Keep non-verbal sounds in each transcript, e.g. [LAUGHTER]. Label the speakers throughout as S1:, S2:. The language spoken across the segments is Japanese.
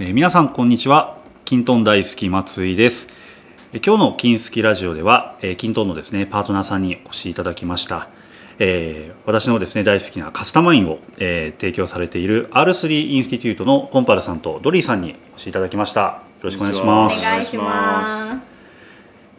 S1: えー皆さんこんにちは。キントン大好き松井です。えー今日の金好きラジオでは、えーキントンのですねパートナーさんにお越しいただきました、えー私のですね大好きなカスタマインを、えー提供されている R3 インスティテュートのコンパルさんとドリーさんにお越しいただきました。よろしくお願いします。
S2: お願いします。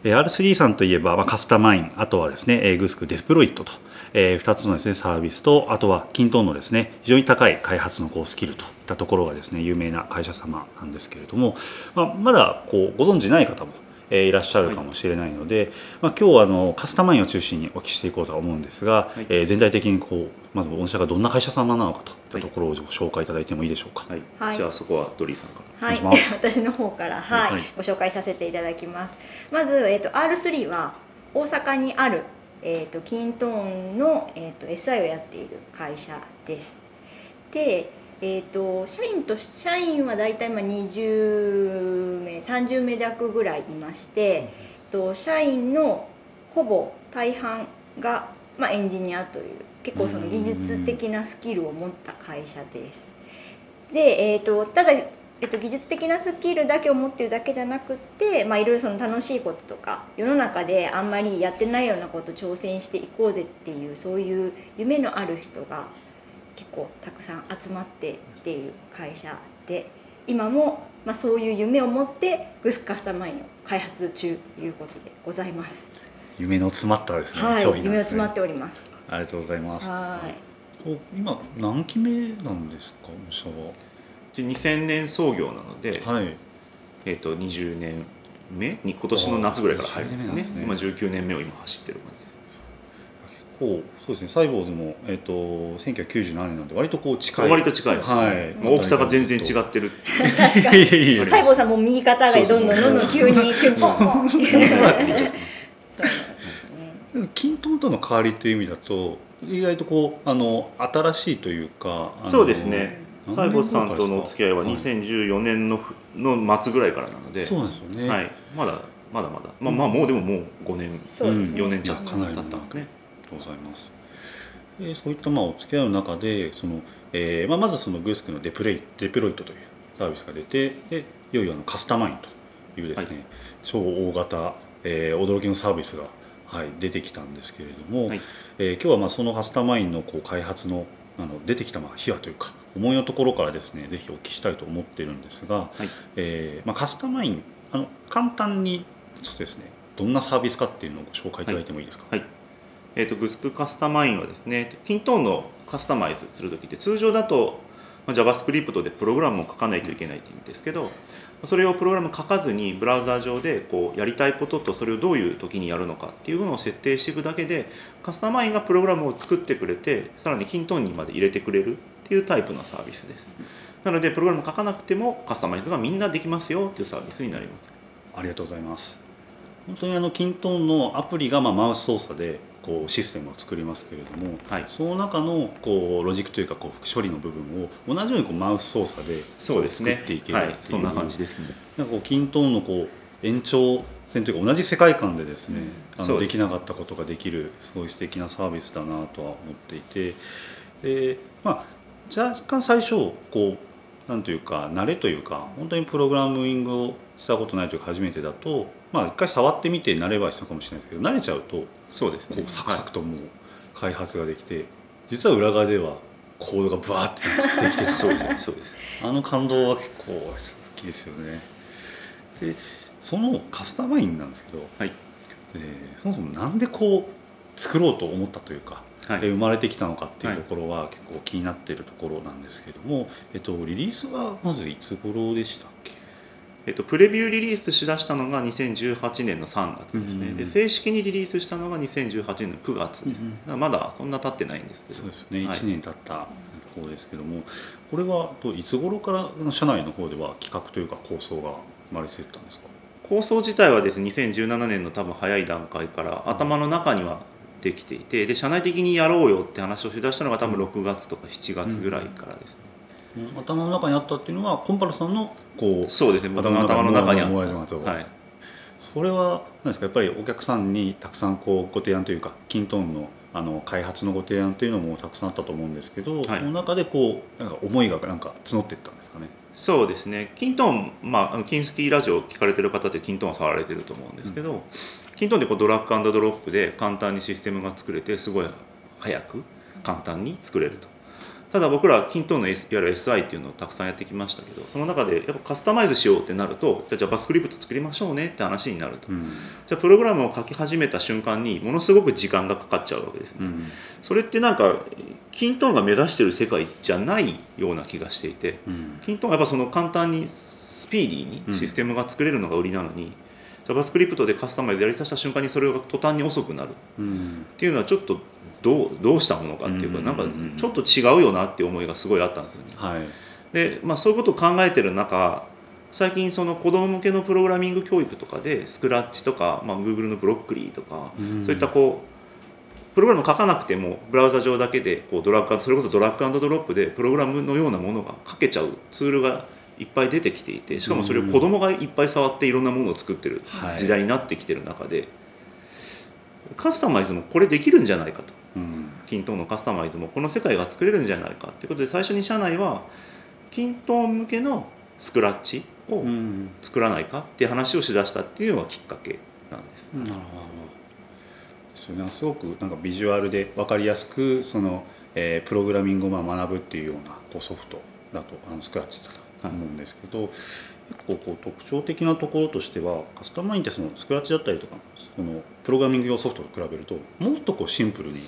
S1: R3 さんといえば、まあ、カスタマインあとはですね、グスクデスプロイットと、え2つのですねサービスとあとは均等のですね非常に高い開発のこうスキルといったところがですね有名な会社様なんですけれども、まあ、まだこうご存じない方も、えーいらっしゃるかもしれないので、まあ、今日はあのカスタマインを中心にお聞きしていこうとは思うんですが、
S2: はい。
S1: えー全体的にこうまず御社がどんな会社様なのかとい。ったところをご紹介いただいてもいいでしょうか？
S2: はい、
S3: はい。
S2: じゃあそこはドリーさんから。
S3: はい、
S1: お願いします。[LAUGHS]
S3: 私の方から、はい。
S1: はい。
S3: ご紹介させていただきます。まず、えっ、と R3 は大阪にあるえっ、とキントーンのえっ、と SI をやっている会社です。で、えっ、と社員とし社員はだいたい今20名、30名弱ぐらいいまして、えっと社員のほぼ大半がまあエンジニアという結構その技術的なスキルを持った会社です。で、えー、とただ、えー、と技術的なスキルだけを持ってるだけじゃなくって、まあ、いろいろその楽しいこととか世の中であんまりやってないようなこと挑戦していこうぜっていうそういう夢のある人が結構たくさん集まってきている会社で今も、まあ、そういう夢を持ってグスカスタマインを開発中ということでございます。
S1: 夢の詰まったですね、
S3: はい、
S1: 商品なん
S3: 夢を
S1: ですね
S3: 詰まっております。
S1: ありがとうございます。
S3: はい
S1: お今何期目なんですか御社は？
S2: で2000年創業なので、
S1: はい。
S2: えっ、と20年目に今年の夏ぐらいから入るんですよね。
S1: 20年
S2: 今
S1: なんで
S2: 19年目を今走ってる感じです。
S1: こうそうですね。サイボーズもえっ、と1997年なんで割とこう近い。
S2: 割と近いです、ね
S1: はい。
S2: まあ大きさが全然違ってる。
S3: 確かに [LAUGHS]
S1: いやいやいや
S3: 太坊さんも右肩がどんどんどんどん急に急にポンポンそうなんですね
S1: でもキントンとの変わりという意味だと意外とこうあの新しいというか。
S2: そうですね。サイボスさんとのお付き合いは
S1: はい
S2: 2014年のふの末ぐらいからなので、
S1: そうですよね。
S2: はい、まだまだまだ、まあまあもうでももう5年、
S3: そうですね
S2: 4年ちょっと経
S1: いやかなり
S2: ったんですね。
S1: とうございます。えーそういったまあお付き合いの中でその、えーまあ、まずそのグースクのデプレイデプロイトというサービスが出てでいよいよあのカスタマインというですね、
S2: はい。
S1: 超大型、えー驚きのサービスが、はい、出てきたんですけれども、
S2: はい。
S1: えー今日はまあそのカスタマインのこう開発のあの出てきたまあ秘話というか思いのところからですねぜひお聞きしたいと思っているんですが、
S2: はい。
S1: えーまあ、カスタマインあの簡単にそうですねどんなサービスかっていうのをご紹介いただいてもいいですか、
S2: はいえー、とグスクカスタマインはですねキントーンのカスタマイズするときって通常だとま JavaScript でプログラムを書かないといけないんですけどそれをプログラム書かずにブラウザ上でこうやりたいこととそれをどういう時にやるのかっていうのを設定していくだけでカスタマインがプログラムを作ってくれてさらにキントーンにまで入れてくれるっていうタイプのサービスですなのでプログラム書かなくてもカスタマイズがみんなできますよっていうサービスになります
S1: ありがとうございます。本当にあのキントンのアプリがまあマウス操作でこうシステムを作りますけれども、
S2: はい。
S1: その中のこうロジックというかこう処理の部分を同じようにこうマウス操作で
S2: そうですね。
S1: 作っていける
S2: はい
S1: っていう。
S2: そんな感じですね。
S1: なんかこうキントンのこう延長線というか同じ世界観でですね、
S2: うで
S1: のですきなかったことができるすごい素敵なサービスだなとは思っていて。でまあ若干最初こうなんというか慣れというか本当にプログラミングをしたことないというか初めてだとまあ一回触ってみて慣れは必要かもしれないですけど慣れちゃうと
S2: そうですね。
S1: こうサクサクともう開発ができて、実は裏側ではコードがバーってできてる
S2: そうですそうです。
S1: あの感動は結構大きいですよね。でそのカスタマインなんですけど、
S2: はい。
S1: えーそもそもなんでこう作ろうと思ったというか、
S2: はい。
S1: えー生まれてきたのかっていうところは結構気になっているところなんですけども、えっと、リリースはまずいつ頃でしたっけ？
S2: えっと、プレビューリリースしだしたのが2018年の3月ですね、
S1: うん
S2: で正式にリリースしたのが2018年の9月です、
S1: うん
S2: だからまだそんな経ってないんですけど。
S1: そうですね、
S2: はい。
S1: 1年経ったところですけどもこれはといつ頃から社内の方では企画というか構想が生まれていったんですか？
S2: 構想自体はですね2017年の多分早い段階から頭の中にはできていてで社内的にやろうよって話をしだしたのが多分6月とか7月ぐらいからですね、
S1: 頭の中にあったっていうのはコンパルさんのこう
S2: そうですね。僕の頭の中にあった、はい、
S1: それは何ですか？やっぱりお客さんにたくさんこうご提案というかキントンのあの開発のご提案というのもたくさんあったと思うんですけど、
S2: はい。
S1: その中でこうなんか思いがなんか募っていったんですかね？
S2: そうですね。キントーン、まあ、キンスキーラジオ聞かれてる方ってキントーンは触られてると思うんですけど、キントーンでこうドラッグドロップで簡単にシステムが作れてすごい早く簡単に作れるとただ僕らキントーンの、S、いわゆる SI っていうのをたくさんやってきましたけどその中でやっぱカスタマイズしようってなるとじゃあ JavaScript 作りましょうねって話になると、
S1: うん。
S2: じゃあプログラムを書き始めた瞬間にものすごく時間がかかっちゃうわけですね、
S1: うん。
S2: それってなんかキントーンが目指してる世界じゃないような気がしていて
S1: うん。
S2: キントーンはやっぱその簡単にスピーディーにシステムが作れるのが売りなのに、JavaScript でカスタマイズやりだした瞬間にそれが途端に遅くなる
S1: うん
S2: っていうのはちょっとどうどうしたものかっていうか、
S1: うん
S2: なんかちょっと違うよなっていう思いがすごいあったんですよね。
S1: はい。
S2: で、まあ、そういうことを考えてる中最近その子供向けのプログラミング教育とかでスクラッチとか、まあ、Google のブロックリーとか、
S1: うん。
S2: そういったこうプログラム書かなくてもブラウザ上だけでこうドラッグそれこそドラッグドロップでプログラムのようなものが書けちゃうツールがいっぱい出てきていてしかもそれを子供がいっぱい触っていろんなものを作ってる
S1: はい
S2: 時代になってきてる中で、カスタマイズもこれできるんじゃないかと
S1: うん
S2: キントーンのカスタマイズもこの世界が作れるんじゃないかっていうことで最初に社内はキントーン向けのスクラッチを作らないかっていう話をしだしたっていうのがきっかけなんです。
S1: なるほど。ですすごくなんかビジュアルで分かりやすくその、えープログラミングをまあ学ぶっていうようなこうソフトだとあのスクラッチだと思うんですけど、結構こう特徴的なところとしてはカスタマインってそのスクラッチだったりとかそのプログラミング用ソフトと比べるともっとこうシンプルに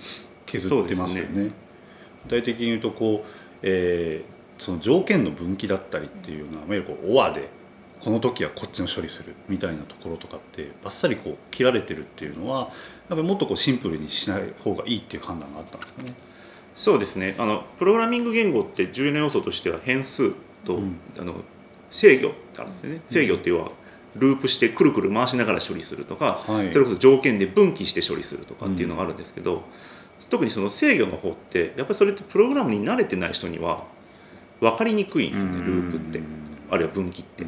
S1: 削ってますよ
S2: そう
S1: ね。具体的に言うとこう、えーその条件の分岐だったりっていうのは、いわゆるこう OR でこの時はこっちの処理するみたいなところとかってバッサリこう切られてるっていうのはやっぱりもっとこうシンプルにしない方がいいっていう判断があったんですかね。
S2: そうですね。あのプログラミング言語って重要な要素としては変数と、
S1: うん。
S2: あの制御ってあるんですよね。制御っていうのはループしてくるくる回しながら処理するとか、
S1: はい。
S2: それこそ条件で分岐して処理するとかっていうのがあるんですけど、特にその制御の方ってやっぱりそれってプログラムに慣れてない人には分かりにくいんですよねループって。あるいは分岐って。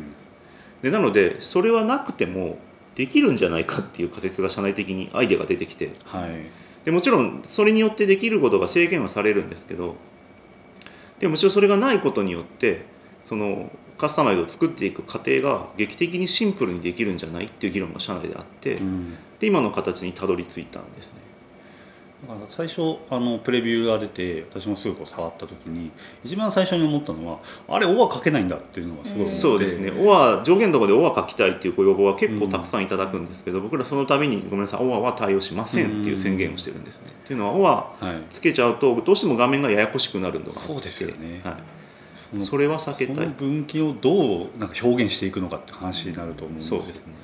S2: でなのでそれはなくてもできるんじゃないかっていう仮説が社内的にアイデアが出てきて。
S1: はい。
S2: でもちろんそれによってできることが制限はされるんですけどでもむしろそれがないことによってそのカスタマイズを作っていく過程が劇的にシンプルにできるんじゃないっていう議論が社内であって、
S1: うん。
S2: で今の形にたどり着いたんですね。
S1: だから最初あのプレビューが出て私もすぐこう触った時に一番最初に思ったのはあれ「おは書けないんだ」っていうのがすごい思って。
S2: そうですね。オア上限のところでオア書きたいっていうご要望は結構たくさんいただくんですけど、僕らその度にごめんなさいオアは対応しませんっていう宣言をしてるんですね。っていうのはオア
S1: はい
S2: つけちゃうとどうしても画面がややこしくなるのが
S1: そうですよね。
S2: はい、
S1: そ
S2: れは避けたい。
S1: この分岐をどうなんか表現していくのかって話になると思うんですよ
S2: そうですね。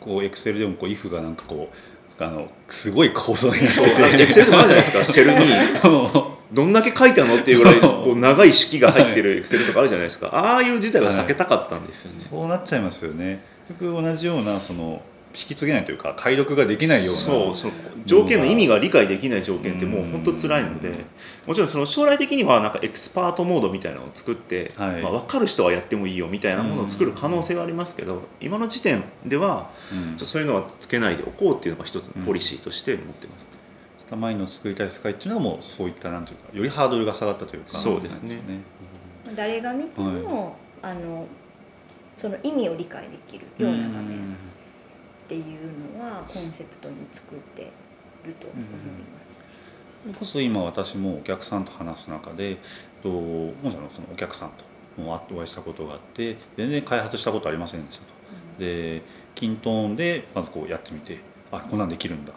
S1: こうエクセルでもこう if がなんかこうあのすごい構造になって
S2: エクセルとかあるじゃないですか。シェルに。
S1: て [LAUGHS]
S2: どんだけ書いたのっていうぐらいこう長い式が入ってるエクセルとかあるじゃないですかああいう事態は避けたかったんですよね、
S1: そう。なっちゃいますよね結局同じようなその引き継げないというか解読ができないような
S2: そうその条件の意味が理解できない条件ってもう本当辛いのでもちろんその将来的にはなんかエクスパートモードみたいなのを作って、
S1: はい。
S2: まあ、分かる人はやってもいいよみたいなものを作る可能性はありますけど今の時点では
S1: うん。
S2: そういうのはつけないでおこうっていうのが一つのポリシーとして持ってます、
S1: スタマインの作りたい世界っていうのはもうそういったなんていうかよりハードルが下がったというか
S2: そうですね。
S1: なん
S3: 誰が見ても、あのその意味を理解できるような画面っていうのはコンセプトに作ってると思います。
S1: それこそ今私もお客さんと話す中でともちろんそのお客さんともお会いしたことがあって全然開発したことありませんでしたと。でキントーンでまずこうやってみてあこんなんできるんだ。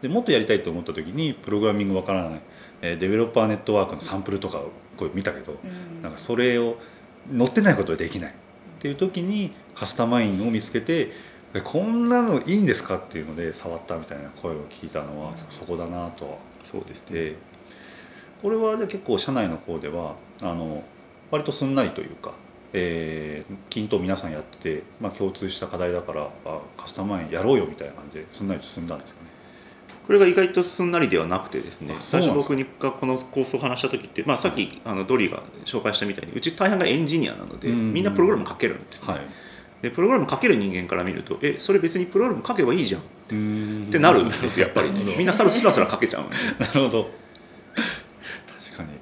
S1: でもっとやりたいと思った時にプログラミングわからない、えーデベロッパーネットワークのサンプルとかをこう見たけど
S3: うん。
S1: なんかそれを載ってないことはできない。っていう時にカスタマインを見つけてえこんなのいいんですかっていうので触ったみたいな声を聞いたのはそこだなとは。
S2: そうですね。
S1: でこれはで結構社内の方ではあの割とすんなりというか、えー、均等皆さんやってて、まあ、共通した課題だからあカスタマインやろうよみたいな感じですんなりと進んだんですかね。
S2: これが意外とすんなりではなくてですね最初僕がこの構想を話した時って、まあ、さっきあのドリーが紹介したみたいにうち大半がエンジニアなので
S1: うん。
S2: みんなプログラム書けるんですね、
S1: はい、
S2: でプログラム書ける人間から見るとえそれ別にプログラム書けばいいじゃん。っ
S1: って
S2: なるんですよやっぱりね。みんなさらスラスラ書けちゃう。
S1: なるほど。確かに。
S2: っ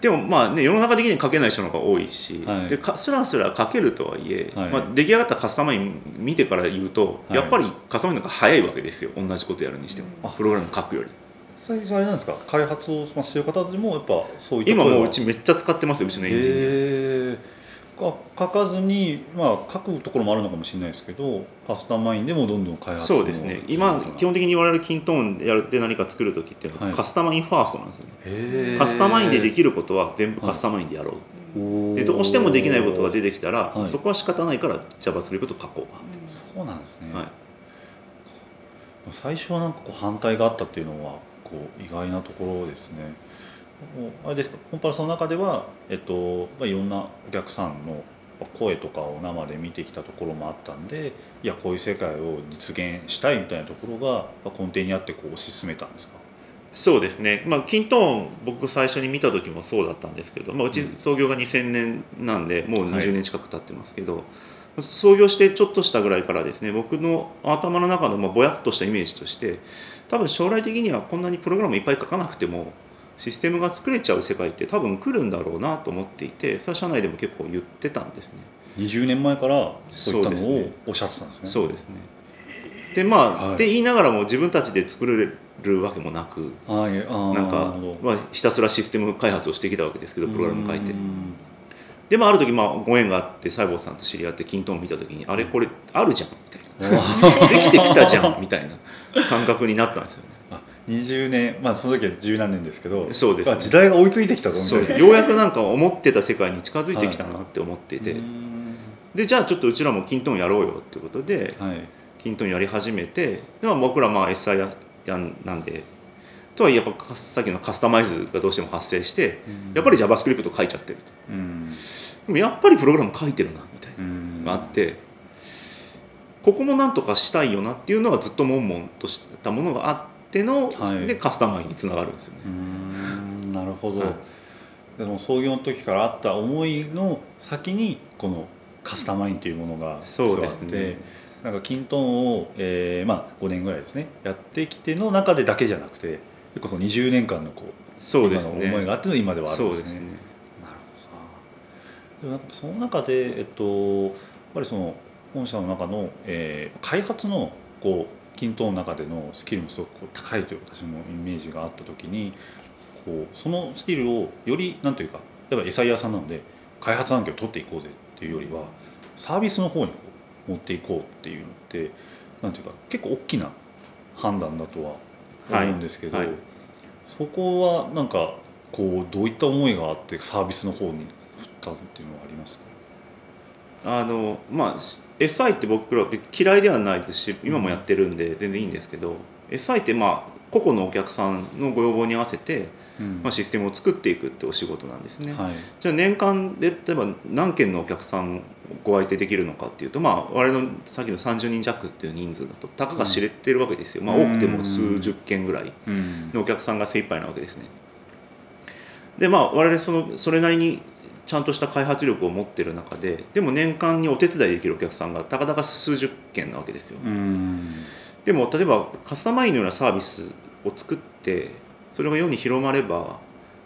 S2: でもまあね世の中的に書けない人の方が多いし、
S1: はい。
S2: でかスラスラ書けるとはいえ、
S1: はい。
S2: まあ、出来上がったカスタマイン見てから言うと、
S1: はい。
S2: やっぱりカスタマインの方が早いわけですよ同じことやるにしても、
S1: うん
S2: プログラム書くより。
S1: 最初あれなんですか？開発をまあしてる方でもやっぱそういった
S2: 今もううちめっちゃ使ってますようちのエンジニア、
S1: 書かずに、まあ、書くところもあるのかもしれないですけどカスタマインでもどんどん開発
S2: そうですね。今基本的に言われるキントーンやるで何か作る時っていうのは、
S1: はい。
S2: カスタマインファーストなんですよね。カスタマインでできることは全部カスタマインでやろう、
S1: おー。
S2: でどうしてもできないことが出てきたら、
S1: はい。
S2: そこは仕方ないから JavaScript 書こ
S1: そうなんですね、
S2: う、はい、
S1: 最初はなんかこう反対があったっていうのはこう意外なところですねあれですか？コンパルさんの中では、えっとまあ、いろんなお客さんの声とかを生で見てきたところもあったんでいやこういう世界を実現したいみたいなところがまあ根底にあってこう推し進めたんですか？
S2: そうですね、まあ、キントーン僕最初に見た時もそうだったんですけど、まあ、うち創業が2000年なんでもう
S1: はい。
S2: 20年近く経ってますけど、創業してちょっとしたぐらいからですね僕の頭の中のまあぼやっとしたイメージとして多分将来的にはこんなにプログラムいっぱい書かなくてもシステムが作れちゃう世界って多分来るんだろうなと思っていてそれは社内でも結構言ってたんですね。
S1: 20年前からそういったのをおっしゃってたんですね。
S2: そうですね。でまあ、
S1: はい。
S2: って言いながらも自分たちで作れるわけもなく
S1: はい
S2: なんかまあ、ひたすらシステム開発をしてきたわけですけどプログラム書いて。
S1: うん
S2: でまあある時まあご縁があって西郷さんと知り合ってキントーン見た時にあれこれあるじゃんみたいな。[LAUGHS] できてきたじゃんみたいな感覚になったんですよね。
S1: あ20年まあその時は十何年ですけど
S2: そうですね。
S1: あ時代が追いついてきたぞみた
S2: そ
S1: いう。な
S2: ようやくなんか思ってた世界に近づいてきたなって思ってて、
S1: うん。
S2: でじゃあちょっとうちらもキントーンやろうよってことで
S1: はい。
S2: キントーンやり始めてで、まあ、僕らまあ SI ややんなんでとはいえやっぱさっきのカスタマイズがどうしても発生してやっぱり JavaScript 書いちゃってると。
S1: うん。
S2: でもやっぱりプログラム書いてるなみたいな
S1: うん
S2: があってここもなんとかしたいよなっていうのがずっと悶々としてたものがあっての、
S1: はい。
S2: でカスタマイにつながるんですよね。
S1: う。んなるほど、
S2: はい。
S1: でも創業の時からあった思いの先にこのカスタマインっていうものが
S2: そうです
S1: 座って
S2: ね
S1: なんかキントンを、えーまあ、5年ぐらいですねやってきての中でだけじゃなくて結構その20年間のこう
S2: そうです
S1: 今の思い
S2: ね
S1: があっての今ではあるんで
S2: すすね。
S1: なるほどな。でもなんかその中で、えっと、やっぱりその本社の中の、えー開発のこう均等の中でのスキルもすごく高いという私のイメージがあった時にこうそのスキルをよりなんというかやっぱエサイヤさんなので開発案件を取っていこうぜっていうよりはサービスの方に持っていこうっていうのってなんていうか結構大きな判断だとは思うんですけど、
S2: はい。はい
S1: そこはなんかこうどういった思いがあってサービスの方に振ったっていうのはありますか？
S2: あのまあ SI って僕ら嫌いではないですし今もやってるんで全然いいんですけど SI ってまあ個々のお客さんのご要望に合わせて、
S1: うん。
S2: まあ、システムを作っていくってお仕事なんですね。
S1: はい。
S2: じゃあ年間で例えば何件のお客さんご相手できるのかっていうとまあ我々のさっきの30人弱っていう人数だとたかが知れてるわけですよ、まあ多くても数十件ぐらい
S1: うん。
S2: のお客さんが精一杯なわけですね。でまあ我々そのそれなりにちゃんとした開発力を持ってる中ででも年間にお手伝いできるお客さんがたかだか数十件なわけですよ、
S1: うん。
S2: でも例えばカスタマインのようなサービスを作ってそれが世に広まれば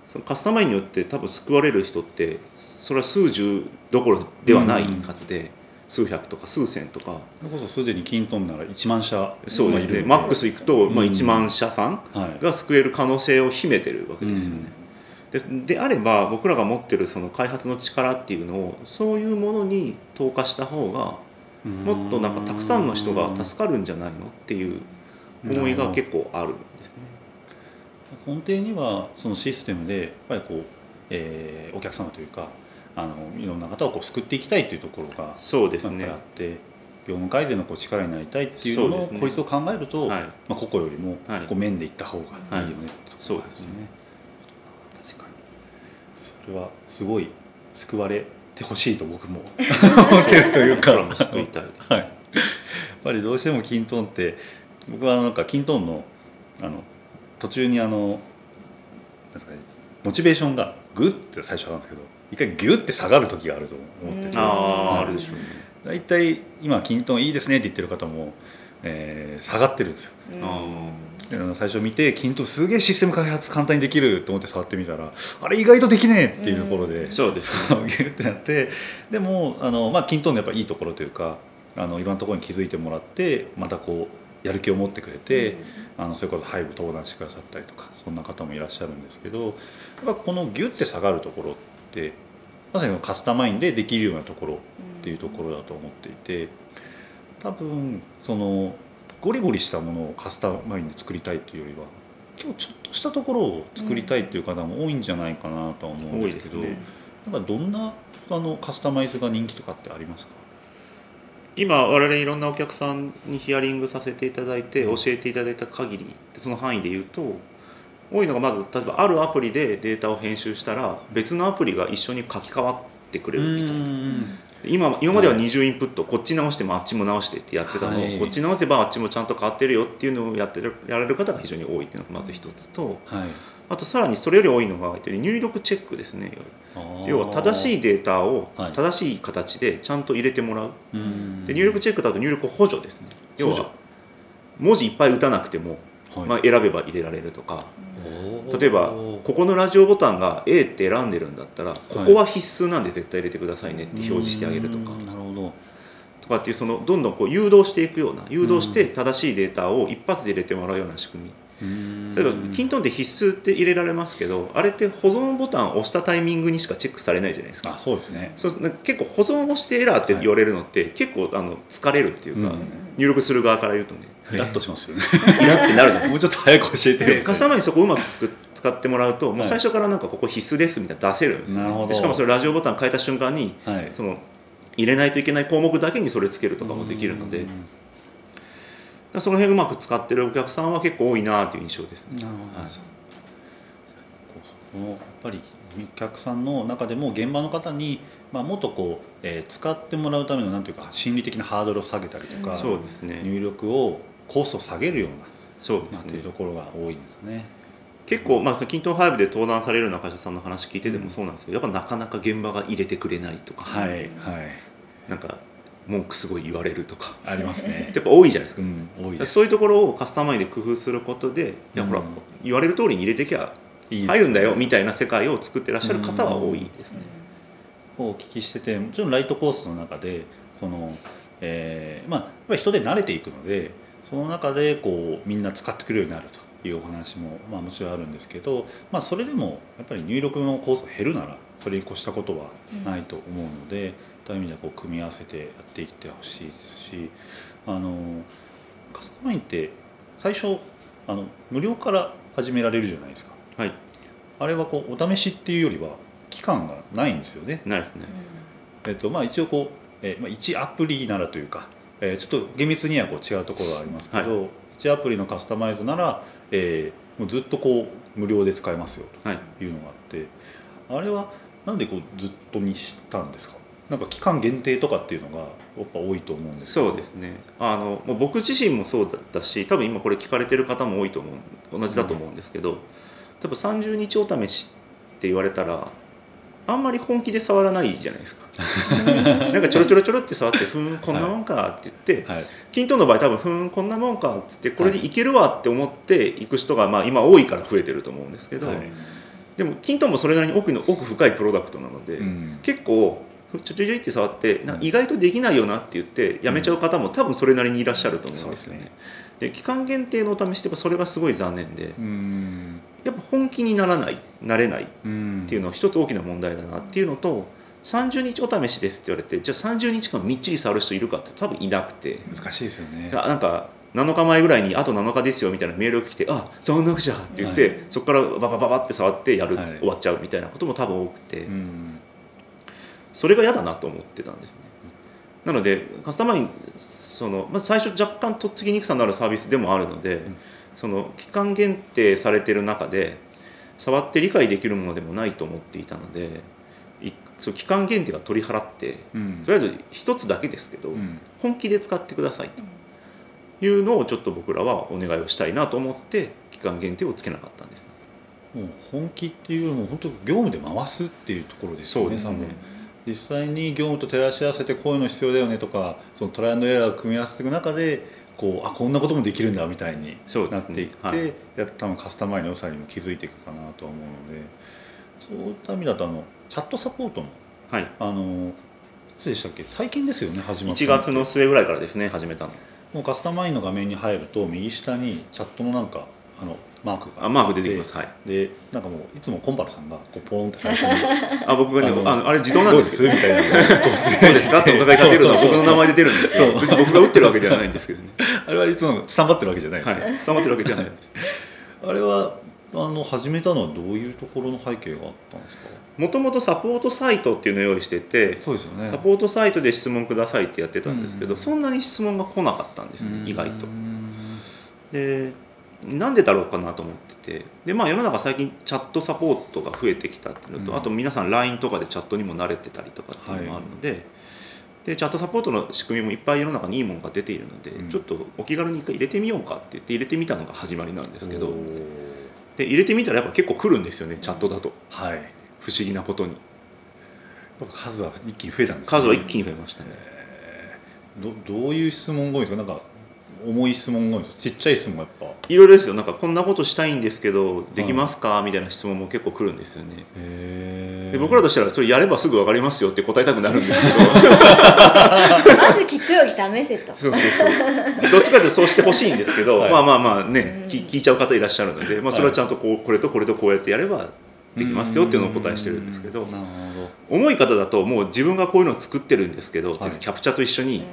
S2: そのカスタマインによって多分救われる人ってそれは数十どころではないはずで、数百とか数千とか。
S1: それこそすでにキントンなら1万社
S2: そうですね。マックスいくと、まあ、
S1: うん。
S2: 1万社さん
S1: はい。
S2: が救える可能性を秘めてるわけですよね。でであれば僕らが持ってるその開発の力っていうのをそういうものに投下した方がもっとなんかたくさんの人が助かるんじゃないのっていう思いが結構あるんですね。
S1: 根底にはそのシステムでやっぱりこう、えーお客様というかあのいろんな方をこう救っていきたいというところが
S2: そうですね。
S1: あって業務改善のこう力になりたいっていうのの
S2: そうですね。
S1: 効率を考えると、
S2: はい。
S1: まあ、個々よりも
S2: はい。
S1: こう面でいった方がいいよね
S2: はい
S1: と
S2: うですね。
S1: 確かにそれはすごい救われてほしいと僕も。思ってるというか。
S2: 救いたい。
S1: はい、やっぱりどうしてもキントンって僕はなんかキントンのあの途中にあのなんか、ね、モチベーションがグッて最初なんですけど一回ギュッて下がる時があると思ってて
S3: うん
S2: あ
S1: はい
S2: ああるでしょうね。
S1: 大体今キントンいいですねって言ってる方も、えー下がってるんですよ。
S3: うん。
S2: あ
S1: 最初見て均等すげえシステム開発簡単にできると思って触ってみたらあれ意外とできねえっていうところで、
S2: そうですね。[LAUGHS]
S1: ギュッてなってでもあの、まあ、均等のやっぱいいところというかあのいろんなところに気づいてもらってまたこうやる気を持ってくれて、あのそれこそハイブ登壇してくださったりとかそんな方もいらっしゃるんですけどやっぱこのギュッて下がるところってまさにカスタマインでできるようなところっていうところだと思っていて多分そのゴリゴリしたものをカスタマインで作りたいというよりは今日ちょっとしたところを作りたいっていう方も多いんじゃないかなとは思うんですけど、
S2: 多いですね。
S1: なんかどんなあのカスタマイズが人気とかってありますか？
S2: 今我々いろんなお客さんにヒアリングさせていただいて教えていただいた限りその範囲で言うと多いのがまず例えばあるアプリでデータを編集したら別のアプリが一緒に書き換わってくれるみたいな今今までは二重インプット、こっち直してもあっちも直してってやってたのを、
S1: はい。
S2: こっち直せばあっちもちゃんと変わってるよっていうのをやってるやられる方が非常に多いっていうのがまず一つと
S1: はい。
S2: あとさらにそれより多いのが入力チェックですね。要は正しいデータを
S1: はい。
S2: 正しい形でちゃんと入れてもらう。
S1: い
S2: で入力チェックだと入力補助ですね。要は文字いっぱい打たなくても、
S1: はい。
S2: まあ、選べば入れられるとか。例えばここのラジオボタンが A って選んでるんだったらここは必須なんで絶対入れてくださいねって表示してあげるとか。
S1: うんなるほど。
S2: とかっていうそのどんどんこう誘導していくような誘導して正しいデータを一発で入れてもらうような仕組み。例えばキントンって必須って入れられますけどあれって保存ボタンを押したタイミングにしかチェックされないじゃないですか。
S1: あそうですね。
S2: 結構保存をしてエラーって言われるのって、結構あの疲れるっていうか、
S1: うん。
S2: 入力する側から言うとね。
S1: イラッとしますよね。[LAUGHS]
S2: イラってなるじゃない [LAUGHS]
S1: もうちょっと早く教えてよ。
S2: でカスタマーにそこをうまくつく使ってもらうともう
S1: はい。
S2: 最初からなんかここ必須ですみたいなの出せるんですよ、
S1: なるほど。
S2: でしかもそれラジオボタン変えた瞬間に、
S1: はい。
S2: その入れないといけない項目だけにそれつけるとかもできるので。その辺うまく使ってるお客さんは結構多いなっていう印象です。ね
S1: なるほど、
S2: はい。
S1: やっぱりお客さんの中でも現場の方に、まあ、もっとこう、えー使ってもらうためのなんていうか心理的なハードルを下げたりとか、
S2: そうですね。
S1: 入力をコストを下げるような
S2: そうですね。
S1: なんていうところが多いんですよね。
S2: 結構、まあ、キントンハイブで登壇されるような会社さんの話聞いててもそうなんですけどやっぱなかなか現場が入れてくれないとか、
S1: はいはい。
S2: なんか文句すごい言われるとか
S1: ありますね。[LAUGHS]
S2: やっぱ多いじゃないですか。
S1: うん多いです。
S2: そういうところをカスタマイズで工夫することで、いやほら
S1: うん
S2: 言われる通りに入れてきゃ入るんだよみたいな世界を作ってらっしゃる方は多いですね。
S1: こうお聞きしててもちろんライトコースの中でその、えーまあやっぱり人で慣れていくのでその中でこうみんな使ってくるようになるというお話も、まあ、もちろんあるんですけど、まあ、それでもやっぱり入力のコースが減るならそれに越したことはないと思うので、そういう意味ではこう組み合わせてやっていってほしいですしあのカスタマインって最初あの無料から始められるじゃないですか。
S2: はい、
S1: あれはこうお試しっていうよりは期間がないんですよね。
S2: ないですね。
S1: えっとまあ、一応こう、えーまあ、1アプリならというか、えーちょっと厳密にはこう違うところはありますけど、1アプリのカスタマイズなら、えーもうずっとこう無料で使えますよ
S2: はい、
S1: というのがあってあれはなんでこうずっとにしたんですか？なんか期間限定とかっていうのがやっぱ多いと思うんです
S2: そうですね。あのもう僕自身もそうだったし、多分今これ聞かれてる方も多いと思う同じだと思うんですけど、多分30日お試しって言われたら。あんまり本気で触らないじゃないですか。なんかちょろちょろちょろって触って、ふーん、こんなもんかって言って、
S1: はい。
S2: 均等の場合多分ふーんこんなもんかっつってこれでいけるわって思っていく人がまあ今多いから増えてると思うんですけど、
S1: はい。
S2: でも均等もそれなりに奥の奥深いプロダクトなので、
S1: うん。
S2: 結構ちょちょいちょいって触って意外とできないよなって言ってやめちゃう方も多分それなりにいらっしゃると思うんですよね。
S1: そう
S2: で期間限定のお試しってやっぱそれがすごい残念で。
S1: うん
S2: やっぱ本気にならないなれないっ
S1: うん。
S2: ていうのは一つ大きな問題だなっていうのと30日お試しですって言われてじゃあ30日間みっちり触る人いるかって多分いなくて。
S1: 難しいですよね。
S2: なんか7日前ぐらいにあと7日ですよみたいなメールが来てあ触んなくちゃって言って、
S1: はい。
S2: そこからババババって触ってやる、
S1: はい。
S2: 終わっちゃうみたいなことも多分多くて、
S1: うん。
S2: それが嫌だなと思ってたんですね。なのでカスタマインその、まあ、最初若干とっつきにくさのあるサービスでもあるので、
S1: ん
S2: その期間限定されてる中で触って理解できるものでもないと思っていたのでいそう期間限定は取り払って
S1: うん。
S2: とりあえず一つだけですけど、
S1: うん。
S2: 本気で使ってくださいというのをちょっと僕らはお願いをしたいなと思って期間限定をつけなかったんです。ね。
S1: もう本気っていうよりも本当業務で回すっていうところですよね
S2: そうですね。
S1: 実際に業務と照らし合わせてこういうの必要だよねとかそのトライアンドエラーを組み合わせていく中でこうあこんなこともできるんだみたいになっていって、
S2: はい。
S1: や多分カスタマイの良さにも気づいていくかなとは思うのでそういった意味だとあのチャットサポートの
S2: はい。
S1: あのいつでしたっけ？最近ですよね始まった
S2: 1月の末ぐらいからですね始めたの。
S1: もうカスタマインの画面に入ると右下にチャットのなんかあのマークが。
S2: あマーク出てきます。はい。
S1: でなんかもういつもコンパルさんがこうポーンって最初に
S2: あ僕がね
S1: あの
S2: あれ自動なんです。けど
S1: どうです。みたいな
S2: どうですか？ってお伺いかけるのは僕の名前で出るんですけど。別に僕が打ってるわけではないんですけどね。[LAUGHS]
S1: あれはいつもスタンバってるわけじゃないですね、
S2: はい。伝わってるわけではないです。[LAUGHS]
S1: あれはあの始めたのはどういうところの背景があったんですか？
S2: もともとサポートサイトっていうのを用意してて
S1: そうですよね。
S2: サポートサイトで質問くださいってやってたんですけど、
S1: うん。
S2: そんなに質問が来なかったんですね、意外と。
S1: う。ん
S2: でなんでだろうかなと思ってて。で、まあ、世の中最近チャットサポートが増えてきたっていうのと、
S1: うん。
S2: あと皆さん LINE とかでチャットにも慣れてたりとかっていうのもあるので,、でチャットサポートの仕組みもいっぱい世の中にいいものが出ているので、
S1: うん。
S2: ちょっとお気軽に一回入れてみようかって言って入れてみたのが始まりなんですけどで入れてみたらやっぱ結構来るんですよねチャットだと。
S1: はい。
S2: 不思議なことに。
S1: 数は一気に増えたんですね。
S2: 数は一気に増えましたね。
S1: どどういう質問が多いんですか？なんか重い質問が多いんです。かちっちゃい質問がやっぱ。
S2: いろいろですよ。なんかこんなことしたいんですけどできますか、みたいな質問も結構来るんですよね。
S1: へ
S2: で僕らとしたらそれやればすぐ分かりますよって答えたくなるんですけど。[LAUGHS] [LAUGHS]
S3: まず聞くより試せと。
S2: そうそうそう。どっちかというとそうしてほしいんですけど、
S1: はい。
S2: まあまあまあね、
S3: うん。
S2: 聞聞いちゃう方いらっしゃるので、まあ、それはちゃんとこうこれとこれとこうやってやればできますよっていうのをお答えしてるんですけど重い方だともう自分がこういうのを作ってるんですけど、
S1: はい。
S2: キャプチャーと一緒に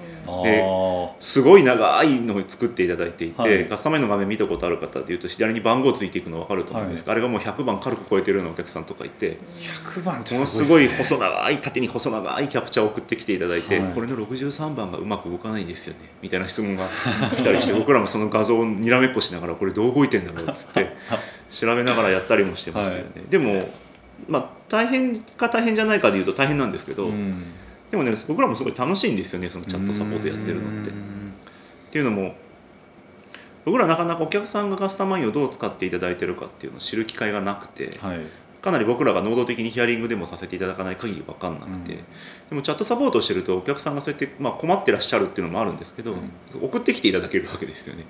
S2: で
S1: あ
S2: すごい長いのを作っていただいていて、
S1: はい。
S2: カスタマイの画面見たことある方でいうと左に番号ついていくの分かると思うんです。が、あれがもう100番軽く超えてるようなお客さんとかいて。
S1: あ100番って
S2: ものすごい
S1: っすね
S2: 細長い縦に細長いキャプチャーを送ってきていただいて、
S1: はい。
S2: これの63番がうまく動かないんですよねみたいな質問が来たりして [LAUGHS] 僕らもその画像をにらめっこしながらこれどう動いてんだろうっつって [LAUGHS] 調べながらやったりもしてますよね、
S1: は
S2: でもまあ大変か大変じゃないかでいうと大変なんですけど、
S1: うん。
S2: でもね僕らもすごい楽しいんですよねそのチャットサポートやってるのって。っていうのも僕らなかなかお客さんがカスタマインをどう使っていただいてるかっていうのを知る機会がなくて、
S1: はい。
S2: かなり僕らが能動的にヒアリングでもさせていただかない限り分かんなくて、
S1: うん。
S2: でもチャットサポートをしてるとお客さんがそうやって、まあ、困ってらっしゃるっていうのもあるんですけど、送ってきていただけるわけですよね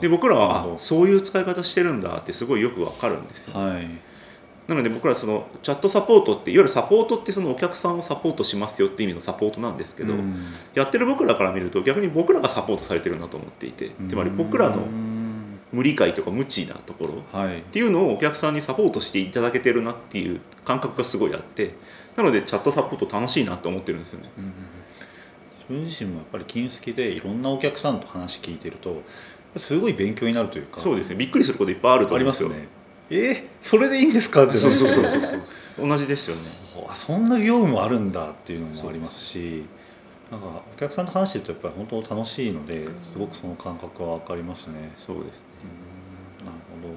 S2: で僕らはそういう使い方してるんだってすごいよく分かるんですよ
S1: はい
S2: なので僕らそのチャットサポートっていわゆるサポートってそのお客さんをサポートしますよって意味のサポートなんですけど、
S1: うん。
S2: やってる僕らから見ると逆に僕らがサポートされてるなと思っていてつまり僕らの
S1: うん
S2: 無理解とか無知なところ
S1: はい。
S2: っていうのをお客さんにサポートしていただけてるなっていう感覚がすごいあってなのでチャットサポート楽しいなって思ってるんですよね。
S1: 自分自身もやっぱり金好きでいろんなお客さんと話聞いてるとすごい勉強になるというか
S2: そうですね。びっくりすることいっぱいあると
S1: あ
S2: 思うんですよ。
S1: りますよねえーそれでいいんですか？って。
S2: そうそうそうそうそう。同じですよね。
S1: あそんな業務もあるんだっていうのもありますしなんかお客さんと話してるとやっぱり本当楽しいのですごくその感覚は分かりますね。
S2: そうですね。
S1: うんなるほど。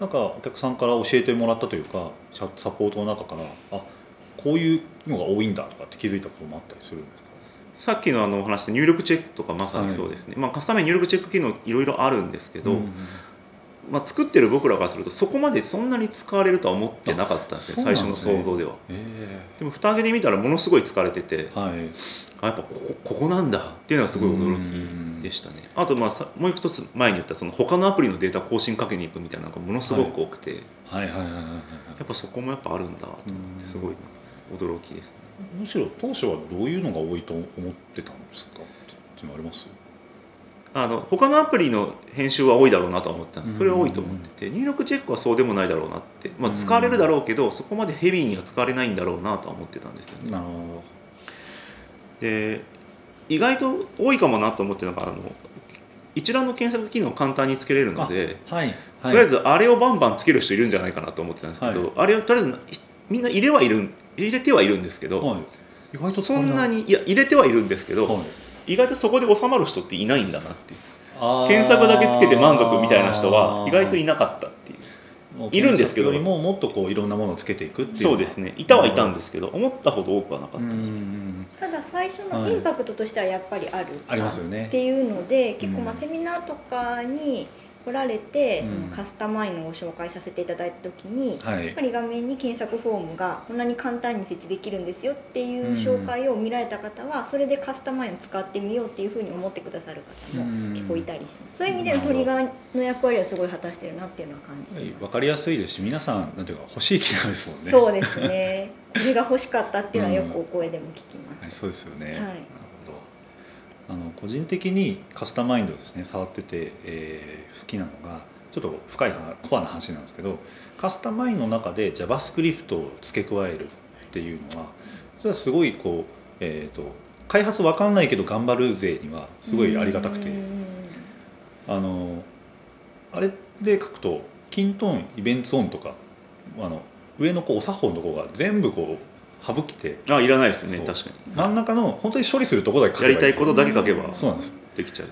S1: なんかお客さんから教えてもらったというかサポートの中からあこういうのが多いんだとかって気づいたこともあったりするんですか？
S2: さっきのあのお話で入力チェックとかまさにそうですね、まあ、カスタマイン入力チェック機能いろいろあるんですけど、
S1: うん
S2: まあ、作ってる僕らからするとそこまでそんなに使われるとは思ってなかったんですね
S1: あ
S2: 最初の想像では。
S1: え。
S2: でも蓋開けてみたらものすごい疲れてて
S1: えはい。
S2: あやっぱここここなんだっていうのはすごい驚きでしたね。あとまあさもう一つ前に言ったその他のアプリのデータ更新かけに行くみたいなのがものすごく多くて、
S1: はい。はい。はい。はい。はい。
S2: やっぱそこもやっぱあるんだと思ってすごいな驚きですね。
S1: むしろ当初はどういうのが多いと思ってたんですか？っていうのあります？
S2: あの他のアプリの編集は多いだろうなとは思ってたんです。それは多いと思ってて入力チェックはそうでもないだろうなって、まあ、使われるだろうけどそこまでヘビーには使われないんだろうなとは思ってたんですよね。
S1: なるほ
S2: で意外と多いかもなと思ってるのがあの一覧の検索機能を簡単につけれる
S1: ど
S2: ので
S1: あはい、はい、
S2: とりあえずあれをバンバンつける人いるんじゃないかなと思ってたんですけど、
S1: はい。
S2: あれをとりあえずみんな入れはいる入れてはいるんですけど、
S1: はい、意外と
S2: そんなにいや入れてはいるんですけど、
S1: はい
S2: 意外とそこで収まる人っていないんだなって検索だけつけて満足みたいな人は意外といなかったっていう。いるんですけど。
S1: ももっとこういろんなものをつけていくっていう。
S2: そうですね。いたはいたんですけど思ったほど多くはなかった、
S1: うん。うんうん
S3: ただ最初のインパクトとしてはやっぱりある、
S1: ありますよね。
S3: っていうので結構まあ
S1: うん
S3: セミナーとかに来られてその
S1: うん
S3: カスタマインを紹介させていただいた時に、
S1: はい。
S3: やっぱり画面に検索フォームがこんなに簡単に設置できるんですよっていう紹介を見られた方はそれでカスタマインを使ってみようっていうふうに思ってくださる方も結構いたりします。そういう意味でのトリガーの役割はすごい果たしてるなっていうのは感じて
S1: 分かりやすいですし皆さんなんていうか欲しい気なんですもんね。
S3: そうですね。これが欲しかったっていうのはよくお声でも聞きま
S1: はい。
S3: す、
S1: そうですよね、
S3: はい
S1: あの個人的にカスタマインドですね触ってて、えー好きなのがちょっと深い話コアな話なんですけどカスタマインの中で JavaScript を付け加えるっていうのはそれはすごいこう、えー、と開発わかんないけど頑張る勢にはすごいありがたくて。
S3: うん。
S1: あのあれで書くとキントーンイベントオンとかあの上のこうお作法のところが全部こう省けて。
S2: あいらないですね。確かに。
S1: 真ん中の本当に処理するところだけ書
S2: やりたいことだけ書けば。
S1: そうなんです。
S2: できちゃう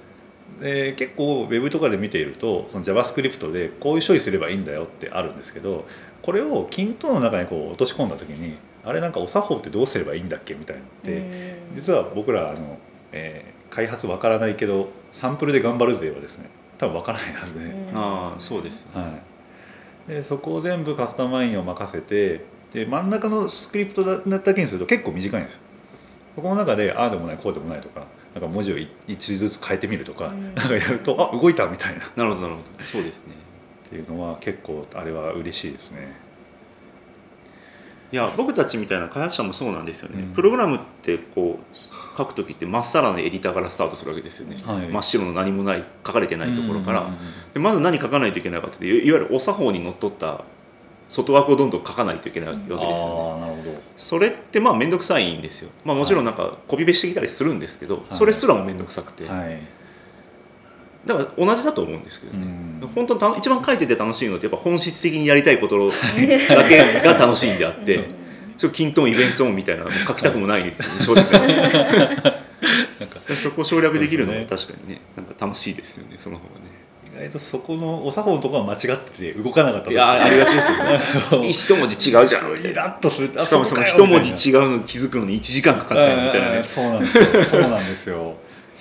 S1: で結構ウェブとかで見ているとその JavaScript でこういう処理すればいいんだよってあるんですけどこれをキントーンの中にこう落とし込んだ時にあれなんかお作法ってどうすればいいんだっけみたいなのって
S3: うん
S1: 実は僕らあの、えー開発わからないけどサンプルで頑張る勢はですね多分わからないはずで,、
S3: うん。
S2: ああそうです
S1: はい、でそこを全部カスタマインを任せてで真ん中のスクリプトだだけにすると結構短いんですよ。そこの中でああでもないこうでもないとかなんか文字をい一字ずつ変えてみるとか、
S3: うん。
S1: なんかやるとあ動いたみたいな。っ
S2: なるほどなるほど。そうですね。
S1: ていうのは結構あれは嬉しいですね。
S2: いや僕たちみたいな開発者もそうなんですよね、
S1: うん。
S2: プログラムってこう書く時ってまっさらなエディターからスタートするわけですよね、
S1: はい。
S2: 真っ白の何もない書かれてないところから、
S1: うんうんうん
S2: でまず何書かないといけないかっていいわゆるお作法にのっとった外枠をどんどん書かないといけないわけですよね、
S1: ああなるほど。
S2: それってまあ面倒くさいんですよ、まあ、もちろんなんかコピペしてきたりするんですけど、
S1: はい。
S2: それすらも面倒くさくて、
S1: はい。
S2: だから同じだと思うんですけどね、
S1: うん。
S2: 本当た一番書いてて楽しいのってやっぱ本質的にやりたいことだけが楽しいんであって、
S1: うん。
S2: そうキントンイベントオンみたいなの書きたくもないですよね、正直。[LAUGHS] でそこを省略できるのは
S1: そうで
S2: 確かにねなんか楽しいですよねその方がね
S1: 意外とそこのお作法のところは間違ってて動かなかった
S2: いやありがちですよね。[LAUGHS] 一文字違うじゃん。
S1: イラッとする。
S2: しかもその一文字違うの気づくのに1時間かかったりみたいなね。
S1: うんそうなんですよ。そうなんですよ。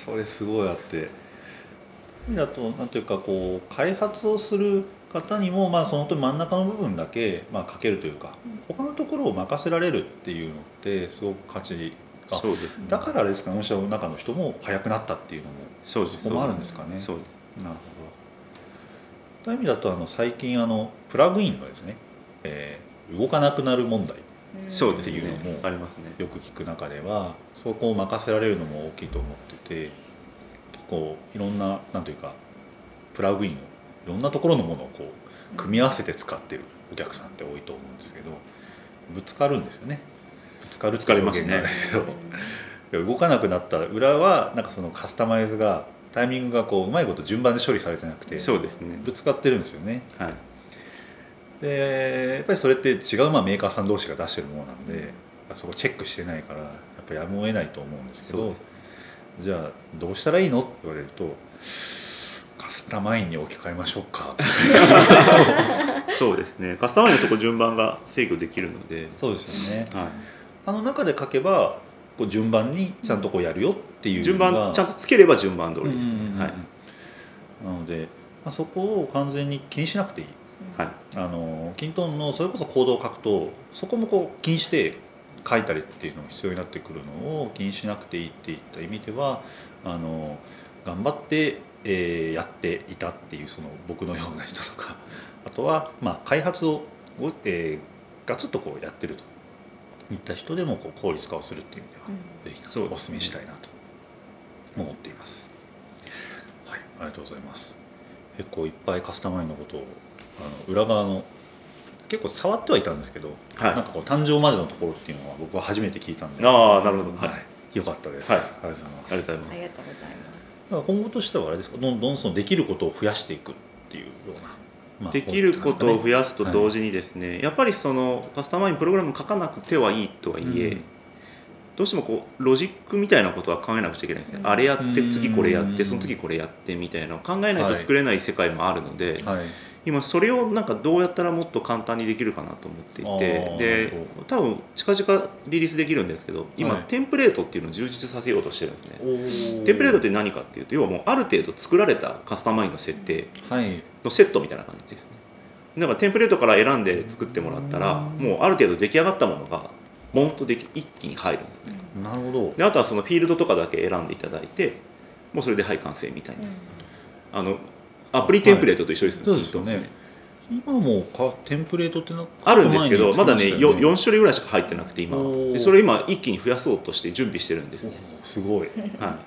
S1: それすごいあって。だとなんていうかこう開発をする方にもまあその本当に真ん中の部分だけまあ書けるというか他のところを任せられるっていうのってすごく価値あ
S2: そうですね。
S1: だからあれですか御社の中の人も早くなったっていうのも
S2: そうです。
S1: そこもあるんですかね。
S2: そう
S1: なるほどという意味だとあの最近あのプラグインのですね、えー動かなくなる問題っていうのも
S2: ね。ありますね。
S1: よく聞く中ではそこを任せられるのも大きいと思ってて結構いろんななんというかプラグインをいろんなところのものをこう組み合わせて使ってるお客さんって多いと思うんですけどぶつかるんですよね。ぶつかるっていう表現なんですけど、[LAUGHS] 動かなくなった裏はなんかそのカスタマイズがタイミングがこううまいこと順番で処理されてなくて
S2: そうですね。
S1: ぶつかってるんですよね。
S2: はい。
S1: でやっぱりそれって違うまあメーカーさん同士が出してるものなんでそこチェックしてないからやっぱやむを得ないと思うんですけど
S2: そうです。
S1: じゃあどうしたらいいの？って言われるとカスタマインに置き換えましょうか。[LAUGHS] [LAUGHS]
S2: そうですね。カスタマイズそこ順番が制御できるので、
S1: そうですよね。
S2: は
S1: あの中で書けばこう順番にちゃんとこうやるよっていう
S2: い、順番ちゃんとつければ順番通りです。ね、はい。
S1: なので、まあ、そこを完全に気にしなくていい。
S2: はい。
S1: あのキントンのそれこそコードを書くとそこもこう気にして書いたりっていうのが必要になってくるのを気にしなくていいっていった意味ではあの頑張って、えーやっていたっていうその僕のような人とかあとは、まあ、開発を、えーガツッとこうやってるといった人でもこう効率化をするっていう意味では、ぜひ
S2: そう
S1: お勧めしたいなと思っています。はい、ありがとうございます。結構いっぱいカスタマインのことをあの裏側の結構触ってはいたんですけど、
S2: はい
S1: なんかこう誕生までのところっていうのは僕は初めて聞いたんで、
S2: ああなるほど
S1: はい
S2: はい、
S1: よかったです。
S2: はい
S1: ありがとうございます。
S2: ありがとうございます
S1: 今後としてはあれですか、どんどんそのできることを増やしていくっていうような、まあ
S2: できることを増やすと同
S1: 時
S2: 時にですね、やっぱりそのカスタマインプログラム書かなくてはいいとはいえ、
S1: うん。
S2: どうしてもこうロジックみたいなことは考えなくちゃいけないんですね、
S3: うん。
S2: あれやって
S1: うん
S2: 次これやってその次これやってみたいなのを考えないと作れない世界もあるので、
S1: はい、
S2: 今それをなんかどうやったらもっと簡単にできるかなと思っていてで
S1: ほ
S2: 多分近々リリースできるんですけど今、
S1: はい。
S2: テンプレートっていうのを充実させようとしてるんですね。
S1: お
S2: テンプレートって何かっていうと要はもうある程度作られたカスタマインの設定
S1: はい。
S2: のセットみたいな感じですね。だからテンプレートから選んで作ってもらったらもうある程度出来上がったものがボンとでき一気に入るんですね。
S1: なるほど。
S2: であとはそのフィールドとかだけ選んでいただいてもうそれではい完成みたいな、あのアプリテンプレートと一緒ですね、
S1: そうですよね。今もかテンプレートっての
S2: あるんですけどまだねよ 4,
S1: 4
S2: 種類ぐらいしか入ってなくて今でそれを今一気に増やそうとして準備してるんですね、
S1: すごい。
S2: は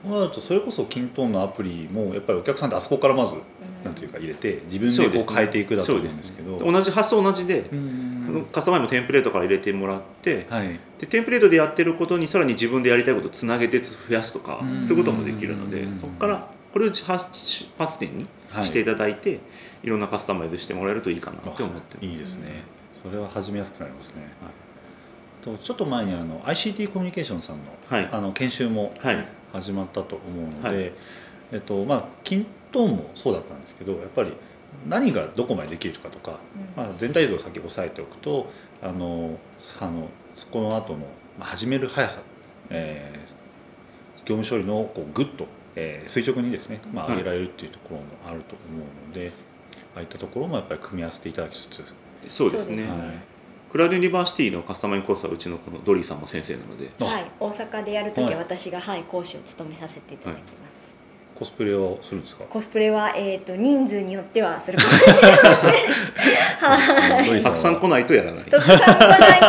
S1: そうなるとそれこそキントーンのアプリもやっぱりお客さんってあそこからまずなんていうか入れて自分でこう変えていくだと思うんですけど。
S2: そうですね。同じ発想同じで、
S1: うん。
S2: カスタマイズもテンプレートから入れてもらって、
S1: はい。
S2: でテンプレートでやってることにさらに自分でやりたいことをつなげて増やすとか
S1: うん。
S2: そういうこともできるので
S1: うん
S2: そこからこれを出発点にしていただいて、い、ろんなカスタマイズしてもらえるといいかなって思ってます。
S1: いいですね。それは始めやすくなりますね、とちょっと前にあの ICT コミュニケーションさんの,、
S2: はい。
S1: あの研修も
S2: はい。
S1: 始まったと思うので、
S2: はい。
S1: えっとまあキントーンもそうだったんですけどやっぱり何がどこまでできるかとか、まあ、全体像を先押さえておくとあのあのそこの後の、まあ、始める速さ、えー業務処理のこうグッと、えー垂直にですね、まあ、
S2: はい
S1: 上げられるっていうところもあると思うので、ああいったところもやっぱり組み合わせていただきつつ、
S2: そうですね。
S1: はい。
S2: クラウドユニバーシティのカスタマイズコースはうちのこのドリーさんも先生なので。
S1: あ
S3: はい、大阪でやるとき
S1: はい。
S3: は私が、はい、講師を務めさせていただきます。
S1: コスプレをするんですか？
S3: コスプレは、えー、と人数によってはするかもしれません。はい。
S2: たくさん来ないとやらない。
S3: たくさん来ないと、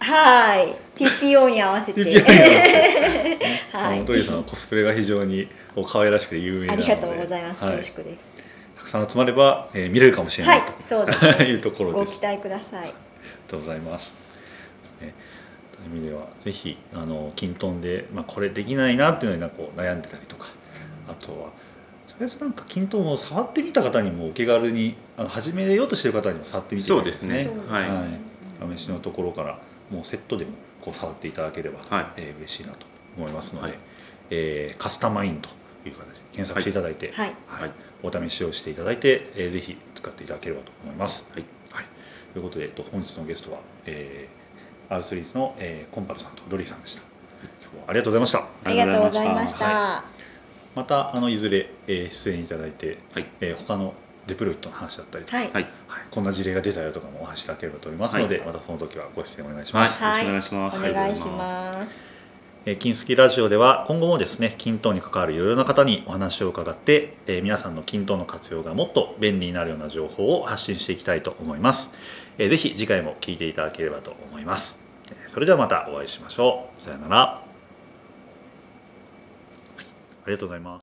S3: はい、TPO に合わせて、
S1: TPO に合わ [LAUGHS]
S3: はい。
S1: ドリーさんのコスプレが非常に可愛らしくて有名なので。
S3: ありがとうございます。
S1: は
S3: よろしくです。
S1: たくさん集まれば、えー見れるかもしれな
S3: はい。い、
S1: と、
S3: そうですね。[LAUGHS]
S1: いうところ
S3: ご
S1: です。
S3: 期待ください。
S1: ありがとうございます。ですねという意味ではぜひあのキントンで、まあ、これできないなっていうのになんかこう悩んでたりとか。あとはとりあえずなんかキントンを触ってみた方にもお手軽にあの始めようとしてる方にも触ってみて
S2: そうですね。はい。
S1: はい、試しのところからもうセットでもこう触っていただければ、
S2: はい
S1: えー嬉しいなと思いますので、
S2: はい
S1: えーカスタマインという形で検索していただいて、
S3: はい、
S2: はい
S1: お試しをしていただいて、えーぜひ使っていただければと思います。はい、はい、ということで、えっと、本日のゲストは、えー、R3 の、えーコンパルさんとドリーさんでした。今日はありがとうございました。
S3: ありがとうございました。
S1: はまたあのいずれ、えー出演いただいて、
S2: はい
S1: えー他のデプロイトの話だったりとか、
S3: はい、
S2: はい。
S1: はいこんな事例が出たよとかもお話しいただければと思いますので、
S2: はい。
S1: またその時はご出演お願いします。
S2: はい。よろしくお願いします。
S3: お願いします。
S1: えー金スキラジオでは今後もですね均等に関わるいろいろな方にお話を伺って、えー皆さんの均等の活用がもっと便利になるような情報を発信していきたいと思います、えーぜひ次回も聞いていただければと思います。えーそれではまたお会いしましょう。さよなら、はい。ありがとうございます